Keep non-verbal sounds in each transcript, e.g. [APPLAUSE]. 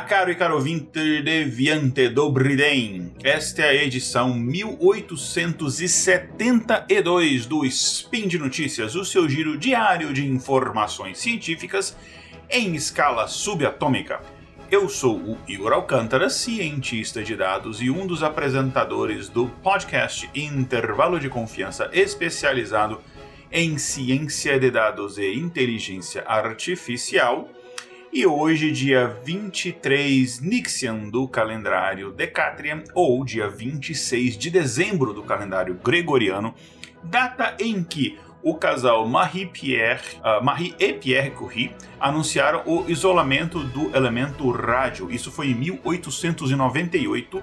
Olá, caro e caro ouvinte deviante do Briden. Esta é a edição 1872 do Spin de Notícias, o seu giro diário de informações científicas em escala subatômica. Eu sou o Igor Alcântara, cientista de dados e um dos apresentadores do podcast Intervalo de Confiança especializado em ciência de dados e inteligência artificial. E hoje, dia 23 Nixian do calendário Decatrian, ou dia 26 de dezembro do calendário gregoriano, data em que o casal Marie-Pierre, uh, Marie e Pierre Curie anunciaram o isolamento do elemento rádio. Isso foi em 1898,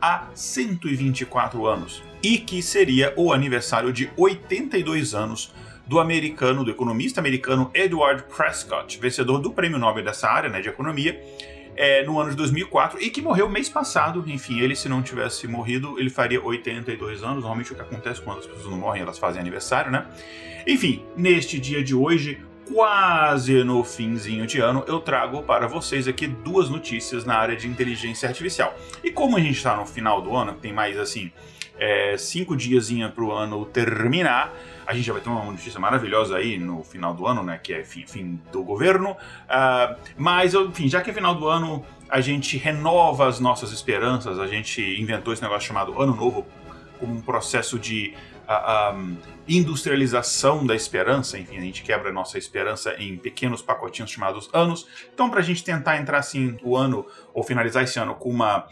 há 124 anos. E que seria o aniversário de 82 anos do americano, do economista americano Edward Prescott, vencedor do prêmio Nobel dessa área, né, de economia, é, no ano de 2004 e que morreu mês passado. Enfim, ele, se não tivesse morrido, ele faria 82 anos. Normalmente o que acontece quando as pessoas não morrem, elas fazem aniversário, né? Enfim, neste dia de hoje, quase no finzinho de ano, eu trago para vocês aqui duas notícias na área de inteligência artificial. E como a gente está no final do ano, tem mais assim é, cinco dias para o ano terminar, a gente já vai ter uma notícia maravilhosa aí no final do ano, né? Que é fim, fim do governo. Uh, mas, enfim, já que é final do ano, a gente renova as nossas esperanças. A gente inventou esse negócio chamado Ano Novo como um processo de uh, um, industrialização da esperança. Enfim, a gente quebra a nossa esperança em pequenos pacotinhos chamados anos. Então, para a gente tentar entrar assim o ano ou finalizar esse ano com uma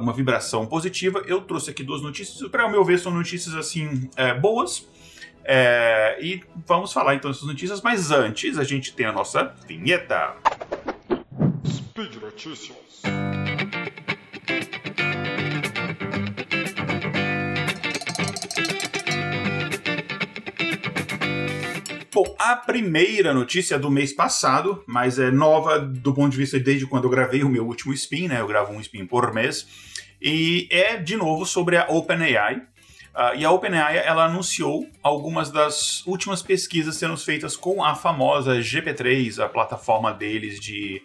uma vibração positiva. Eu trouxe aqui duas notícias. Para o meu ver, são notícias assim é, boas, é, e vamos falar então dessas notícias, mas antes a gente tem a nossa vinheta. Speed Notícias. Bom, a primeira notícia é do mês passado, mas é nova do ponto de vista desde quando eu gravei o meu último spin, né? Eu gravo um spin por mês. E é de novo sobre a OpenAI, Uh, e a OpenAI ela anunciou algumas das últimas pesquisas sendo feitas com a famosa GP3, a plataforma deles de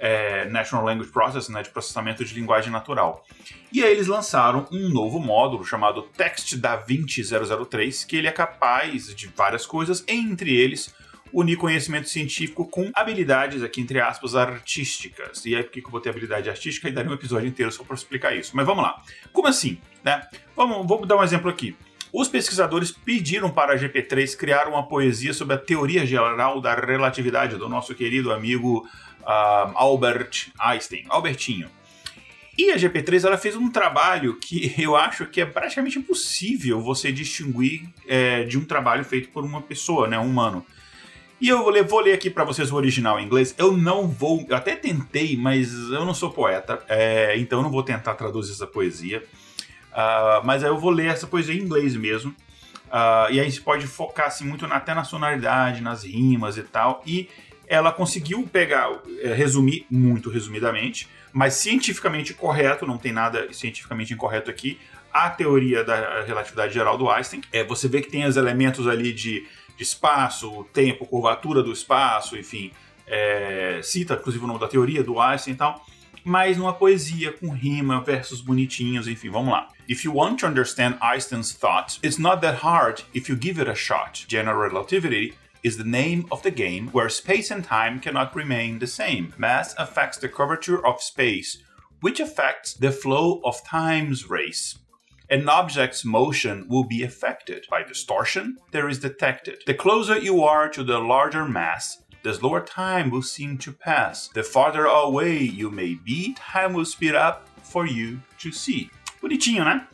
é, Natural Language Processing, né, de processamento de linguagem natural. E aí eles lançaram um novo módulo chamado Text DaVinci 003, que ele é capaz de várias coisas, entre eles unir conhecimento científico com habilidades, aqui entre aspas, artísticas. E aí, por que eu botei habilidade artística? E daria um episódio inteiro só para explicar isso. Mas vamos lá. Como assim? Né? Vamos, vou dar um exemplo aqui. Os pesquisadores pediram para a GP3 criar uma poesia sobre a teoria geral da relatividade do nosso querido amigo Albert Einstein, Albertinho. E a GP3 ela fez um trabalho que [LAUGHS] eu acho que é praticamente impossível você distinguir é, de um trabalho feito por uma pessoa, né, um humano. E eu vou ler, vou ler aqui para vocês o original em inglês. Eu não vou, eu até tentei, mas eu não sou poeta, é, então eu não vou tentar traduzir essa poesia. Uh, mas eu vou ler essa poesia em inglês mesmo. Uh, e aí você pode focar assim, muito na, até na sonoridade, nas rimas e tal. E ela conseguiu pegar, é, resumir muito resumidamente, mas cientificamente correto, não tem nada cientificamente incorreto aqui. A teoria da relatividade geral do Einstein. É, você vê que tem os elementos ali de de espaço, tempo, curvatura do espaço, enfim, é, cita inclusive o nome da teoria do Einstein e tal, mas numa poesia com rima, versos bonitinhos, enfim, vamos lá. If you want to understand Einstein's thoughts, it's not that hard if you give it a shot. General relativity is the name of the game where space and time cannot remain the same. Mass affects the curvature of space, which affects the flow of time's race. an object's motion will be affected by distortion there is detected. The closer you are to the larger mass, the slower time will seem to pass. The farther away you may be, time will speed up for you to see. Bonitinho, né?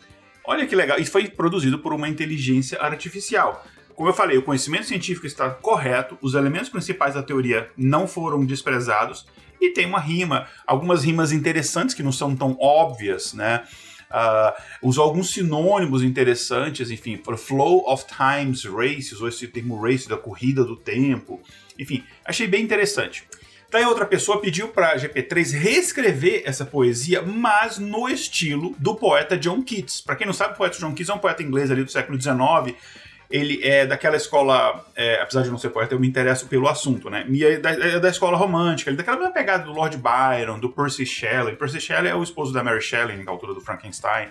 Olha que legal. Isso foi produzido por uma inteligência artificial. Como eu falei, o conhecimento científico está correto, os elementos principais da teoria não foram desprezados e tem uma rima, algumas rimas interessantes que não são tão óbvias, né? Uh, usou alguns sinônimos interessantes, enfim, Flow of Times Race, usou esse termo race da corrida do tempo, enfim, achei bem interessante. Daí outra pessoa pediu para a GP3 reescrever essa poesia, mas no estilo do poeta John Keats. Para quem não sabe, o poeta John Keats é um poeta inglês ali do século XIX, ele é daquela escola, é, apesar de não ser poeta, eu me interesso pelo assunto, né? E é da, é da escola romântica, ele é daquela mesma pegada do Lord Byron, do Percy Shelley. Percy Shelley é o esposo da Mary Shelley, na altura do Frankenstein.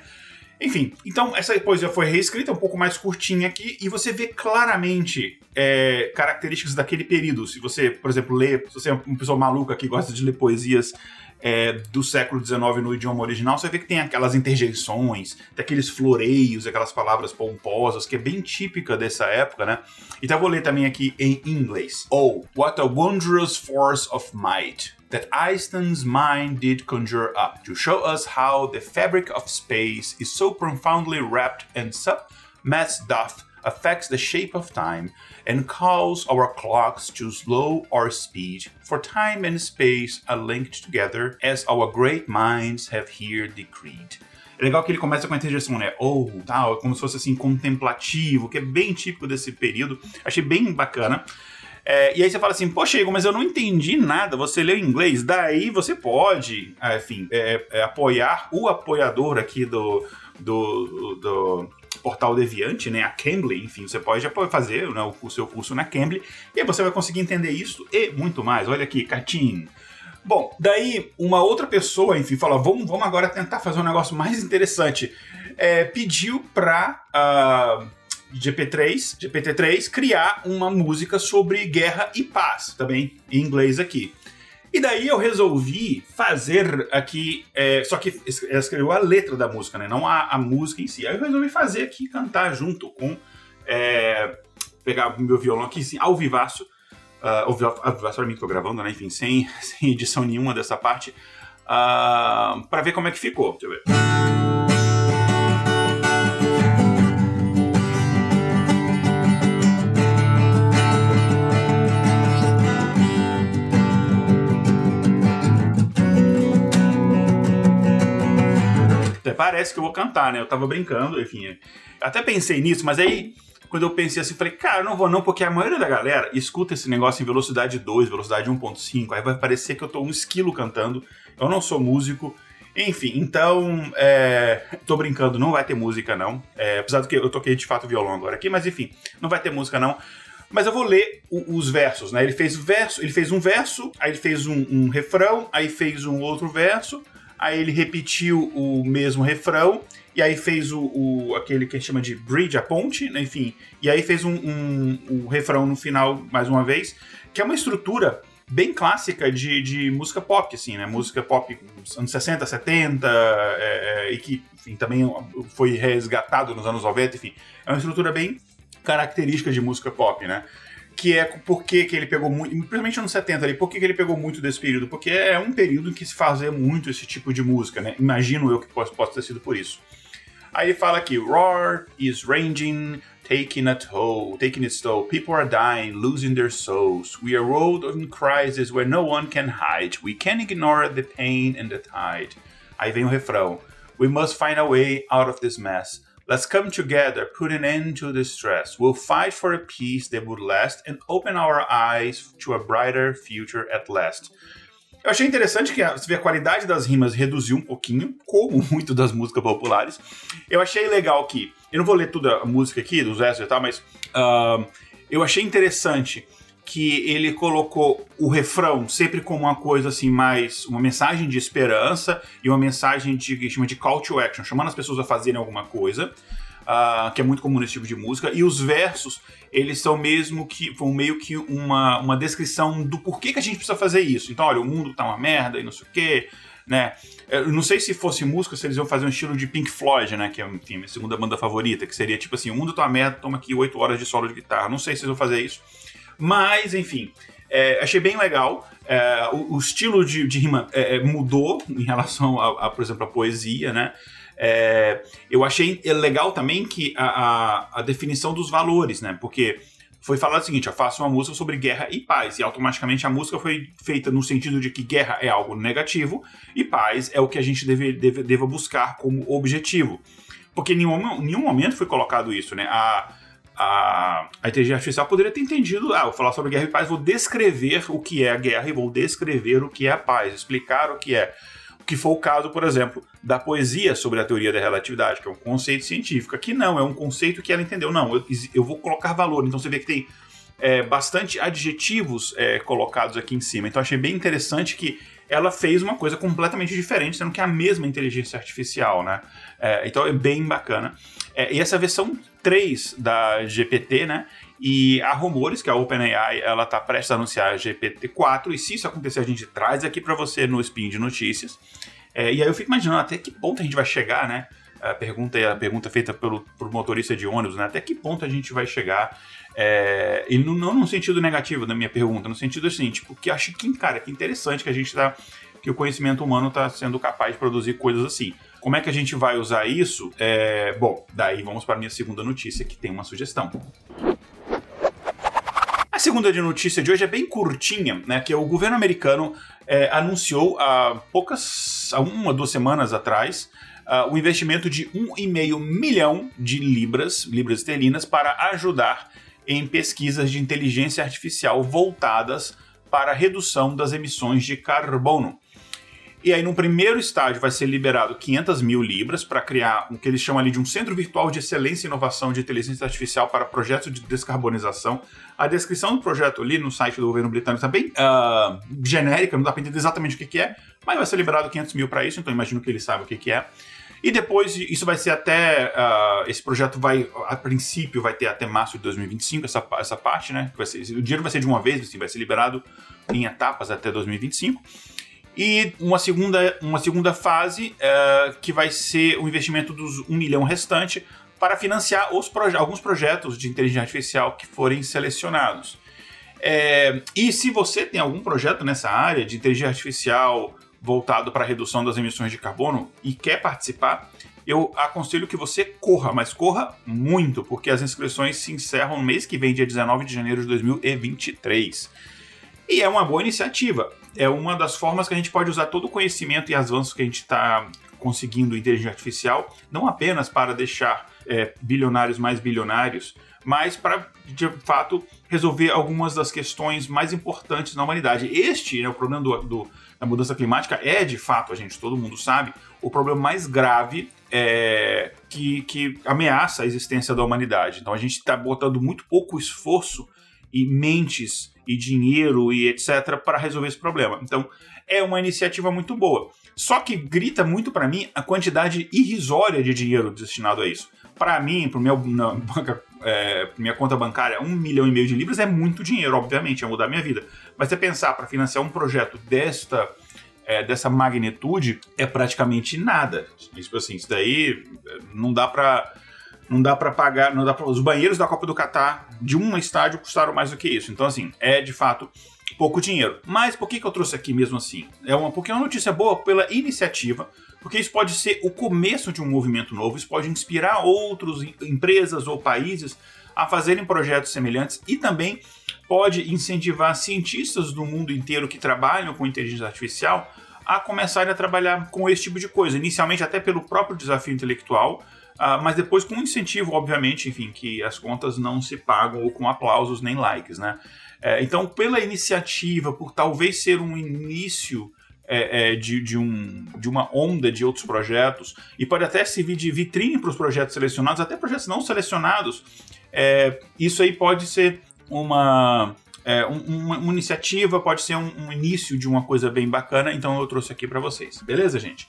Enfim, então essa poesia foi reescrita, um pouco mais curtinha aqui, e você vê claramente é, características daquele período. Se você, por exemplo, lê, se você é uma pessoa maluca que gosta de ler poesias é, do século XIX no idioma original, você vê que tem aquelas interjeições, tem aqueles floreios, aquelas palavras pomposas, que é bem típica dessa época, né? Então eu vou ler também aqui em inglês. Oh, what a wondrous force of might that Einstein's mind did conjure up to show us how the fabric of space is so profoundly wrapped and submass doth affects the shape of time and calls our clocks to slow our speed, for time and space are linked together as our great minds have here decreed. É legal que ele começa com a interjeição, né? Ou, oh, tal, como se fosse assim, contemplativo, que é bem típico desse período. Achei bem bacana. É, e aí você fala assim, poxa, Igor, mas eu não entendi nada, você leu inglês. Daí você pode, enfim, é, é, apoiar o apoiador aqui do, do, do, portal Deviante, né, a Cambly, enfim, você pode fazer né, o, seu curso na Cambly e aí você vai conseguir entender isso e muito mais. Olha aqui, Catim. Bom, daí uma outra pessoa, enfim, falou: vamos, vamos agora tentar fazer um negócio mais interessante. É, pediu para uh, ah, GP3, GPT-3 criar uma música sobre guerra e paz, também em inglês aqui. E daí eu resolvi fazer aqui, é, só que escreveu a letra da música, né? Não a, a, música em si. Aí eu resolvi fazer aqui, cantar junto com. É, pegar meu violão aqui, assim, ao vivaço. Uh, ao vivaço para mim que tô gravando, né? Enfim, sem, [LAUGHS] sem edição nenhuma dessa parte. Uh, ah, para ver como é que ficou. Deixa eu ver. Parece que eu vou cantar, né? Eu tava brincando, enfim. Até pensei nisso, mas aí quando eu pensei assim, falei, cara, não vou não, porque a maioria da galera escuta esse negócio em velocidade 2, velocidade 1.5, aí vai parecer que eu tô um esquilo cantando, eu não sou músico, enfim, então, é, tô brincando, não vai ter música não, é, apesar do que eu toquei de fato violão agora aqui, mas enfim, não vai ter música não, mas eu vou ler o, os versos, né, ele fez verso, ele fez um verso, aí ele fez um, um refrão, aí fez um outro verso, aí ele repetiu o mesmo refrão, e aí fez o, o aquele que a gente chama de bridge, a ponte, né, enfim, e aí fez um, um, um, refrão no final, mais uma vez, que é uma estrutura bem clássica de, de música pop, assim, né, música pop anos 60, 70, é, é, e que, enfim, também foi resgatado nos anos 90, enfim, é uma estrutura bem característica de música pop, né, que é por que ele pegou muito, principalmente nos 70 ali, por que ele pegou muito desse período? Porque é um período em que se fazia muito esse tipo de música, né? Imagino eu que possa, possa ter sido por isso. Aí ele fala aqui, Roar is ranging, taking a toll, taking its toll. People are dying, losing their souls. We are rolled in crisis where no one can hide. We can't ignore the pain and the tide. Aí vem o refrão. We must find a way out of this mess. Let's come together, put an end to the stress. We'll fight for a peace that would last and open our eyes to a brighter future at last. Eu achei interessante que você vê a qualidade das rimas reduziu um pouquinho, como [LAUGHS] muito das músicas populares. Eu achei legal que. Eu não vou ler toda a música aqui, dos versos e tal, mas. Uh, eu achei interessante que ele colocou o refrão sempre como uma coisa assim mais uma mensagem de esperança e uma mensagem de que chama de call to action, chamando as pessoas a fazerem alguma coisa, uh, que é muito comum nesse tipo de música. E os versos eles são mesmo que vão meio que uma, uma descrição do porquê que a gente precisa fazer isso. Então, olha, o mundo tá uma merda e não sei o quê. Né? Eu não sei se fosse música, se eles iam fazer um estilo de Pink Floyd, né? Que é, enfim, minha segunda banda favorita, que seria tipo assim: o mundo tá uma merda, toma aqui 8 horas de solo de guitarra. Não sei se eles vão fazer isso. Mas, enfim, é, achei bem legal. É, o, o, estilo de, de rima é, é mudou em relação, a, a, por exemplo, a poesia, né? É, eu achei legal também que a, a, a, definição dos valores, né? Porque foi falado o seguinte: eu faço uma música sobre guerra e paz, e automaticamente a música foi feita no sentido de que guerra é algo negativo e paz é o que a gente deve, deve, deva buscar como objetivo. Porque em nenhum, nenhum momento foi colocado isso, né? A, a, a inteligência artificial poderia ter entendido, ah, vou falar sobre guerra e paz, vou descrever o que é a guerra e vou descrever o que é a paz, explicar o que é. que foi o caso, por exemplo, da poesia sobre a teoria da relatividade, que é um conceito científico. Aqui não, é um conceito que ela entendeu. Não, eu, eu vou colocar valor. Então você vê que tem é, bastante adjetivos é, colocados aqui em cima. Então achei bem interessante que ela fez uma coisa completamente diferente, sendo que é a mesma inteligência artificial, né? É, então é bem bacana. É, e essa versão 3 da GPT, né? E há rumores que a OpenAI ela está prestes a anunciar a GPT-4, e se isso acontecer, a gente traz aqui para você no Spin de Notícias. É, e aí eu fico imaginando até que ponto a gente vai chegar, né? A pergunta, a pergunta feita pelo, pelo motorista de ônibus, né? Até que ponto a gente vai chegar? É, e não, não no sentido negativo da minha pergunta, no sentido assim, tipo, que acho que, cara, que interessante que a gente tá. que o conhecimento humano está sendo capaz de produzir coisas assim. Como é que a gente vai usar isso? É, bom, daí vamos para a minha segunda notícia, que tem uma sugestão. A segunda de notícia de hoje é bem curtinha, né? Que é o governo americano é, anunciou há poucas, há uma, duas semanas atrás, uh, o investimento de 1,5 milhão de libras, libras esterlinas, para ajudar em pesquisas de inteligência artificial voltadas para a redução das emissões de carbono. E aí, no primeiro estágio, vai ser liberado 500 mil libras para criar o que eles chamam ali de um centro virtual de excelência e inovação de inteligência artificial para projetos de descarbonização. A descrição do projeto ali no site do governo britânico está bem uh, genérica, não dá para entender exatamente o que, que é, mas vai ser liberado 500 mil para isso, então imagino que eles sabem o que, que é. E depois, isso vai ser até. Uh, esse projeto vai, a princípio, vai ter até março de 2025, essa, essa parte, né? Ser, o dinheiro vai ser de uma vez, assim, vai ser liberado em etapas até 2025. E uma segunda, uma segunda fase, uh, que vai ser o investimento dos 1 milhão restante para financiar proje alguns projetos de inteligência artificial que forem selecionados. É, e se você tem algum projeto nessa área de inteligência artificial voltado para a redução das emissões de carbono e quer participar, eu aconselho que você corra, mas corra muito, porque as inscrições se encerram no mês que vem, dia 19 de janeiro de 2023. E é uma boa iniciativa é uma das formas que a gente pode usar todo o conhecimento e avanços que a gente está conseguindo inteligência artificial, não apenas para deixar é, bilionários mais bilionários, mas para, de fato, resolver algumas das questões mais importantes na humanidade. Este, né, o problema do, do, da mudança climática, é de fato, a gente, todo mundo sabe, o problema mais grave é, que, que ameaça a existência da humanidade. Então a gente está botando muito pouco esforço e mentes e dinheiro e etc. para resolver esse problema. Então, é uma iniciativa muito boa. Só que grita muito para mim a quantidade irrisória de dinheiro destinado a isso. Para mim, para [LAUGHS] minha, é, minha conta bancária, um milhão e meio de libras é muito dinheiro, obviamente, é mudar minha vida. Mas você pensar para financiar um projeto desta é, dessa magnitude é praticamente nada. Tipo assim, isso daí é, não dá para não dá para pagar, não dá pra, os banheiros da Copa do Catar de um estádio custaram mais do que isso. Então assim, é de fato pouco dinheiro. Mas por que, que eu trouxe aqui mesmo assim? É uma porque é uma notícia boa pela iniciativa, porque isso pode ser o começo de um movimento novo, isso pode inspirar outras empresas ou países a fazerem projetos semelhantes e também pode incentivar cientistas do mundo inteiro que trabalham com inteligência artificial a começarem a trabalhar com esse tipo de coisa, inicialmente até pelo próprio desafio intelectual, Uh, mas depois com incentivo, obviamente, enfim, que as contas não se pagam ou com aplausos nem likes, né? É, então, pela iniciativa, por talvez ser um início é, é, de, de, um, de uma onda de outros projetos, e pode até servir de vitrine para os projetos selecionados, até projetos não selecionados, é, isso aí pode ser uma, é, um, uma, uma, iniciativa, pode ser um, um, início de uma coisa bem bacana, então eu trouxe aqui para vocês. Beleza, gente?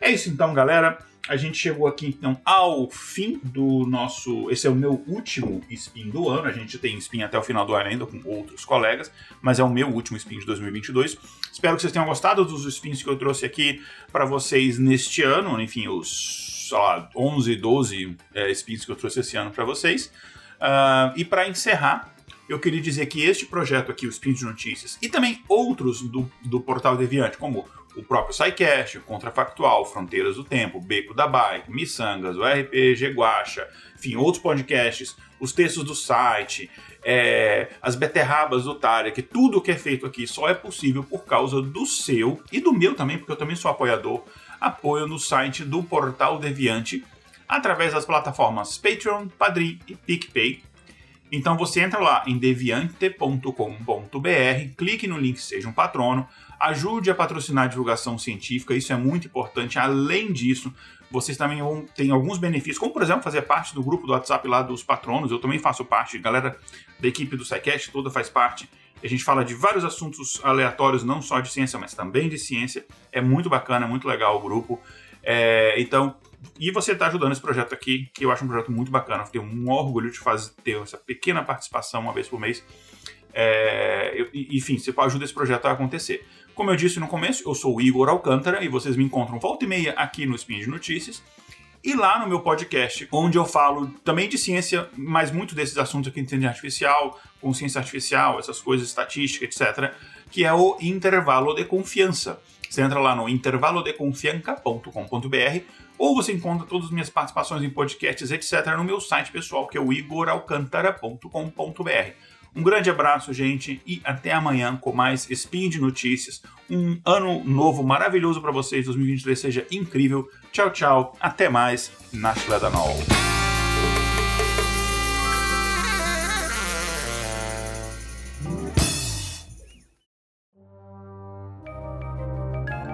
É isso então, galera a gente chegou aqui então ao fim do nosso. Esse é o meu último spin do ano. A gente tem spin até o final do ano ainda com outros colegas, mas é o meu último spin de 2022. Espero que vocês tenham gostado dos spins que eu trouxe aqui para vocês neste ano. Enfim, os sei lá, 11, 12 é, spins que eu trouxe esse ano para vocês. Uh, e para encerrar, eu queria dizer que este projeto aqui, o Spin de Notícias, e também outros do, do Portal Deviante, como o próprio SciCast, o Contrafactual, Fronteiras do Tempo, Beco da Bike, Missangas, o RPG Guacha, enfim, outros podcasts, os textos do site, é, as beterrabas do Tarek, tudo que é feito aqui só é possível por causa do seu e do meu também, porque eu também sou apoiador, apoio no site do Portal Deviante, através das plataformas Patreon, Padrim e PicPay. Então você entra lá em deviante.com.br, clique no link Seja um Patrono, ajude a patrocinar a divulgação científica, isso é muito importante. Além disso, vocês também vão ter alguns benefícios, como por exemplo fazer parte do grupo do WhatsApp lá dos patronos, eu também faço parte, galera da equipe do SciCast toda faz parte. A gente fala de vários assuntos aleatórios, não só de ciência, mas também de ciência. É muito bacana, é muito legal o grupo. É, então, e você está ajudando esse projeto aqui, que eu acho um projeto muito bacana. Eu tenho um orgulho de fazer, ter essa pequena participação uma vez por mês. É, eu, enfim, você ajuda esse projeto a acontecer. Como eu disse no começo, eu sou o Igor Alcântara e vocês me encontram volta e meia aqui no Spin de Notícias. E lá no meu podcast, onde eu falo também de ciência, mas muito desses assuntos aqui de inteligência artificial, consciência artificial, essas coisas, estatística, etc., que é o Intervalo de Confiança. Você entra lá no intervalodeconfianca.com.br ou você encontra todas as minhas participações em podcasts, etc., no meu site pessoal, que é o igoralcantara.com.br. Um grande abraço, gente, e até amanhã com mais Spin de Notícias. Um ano novo maravilhoso para vocês, 2023 seja incrível. Tchau, tchau, até mais, Nashla Danol.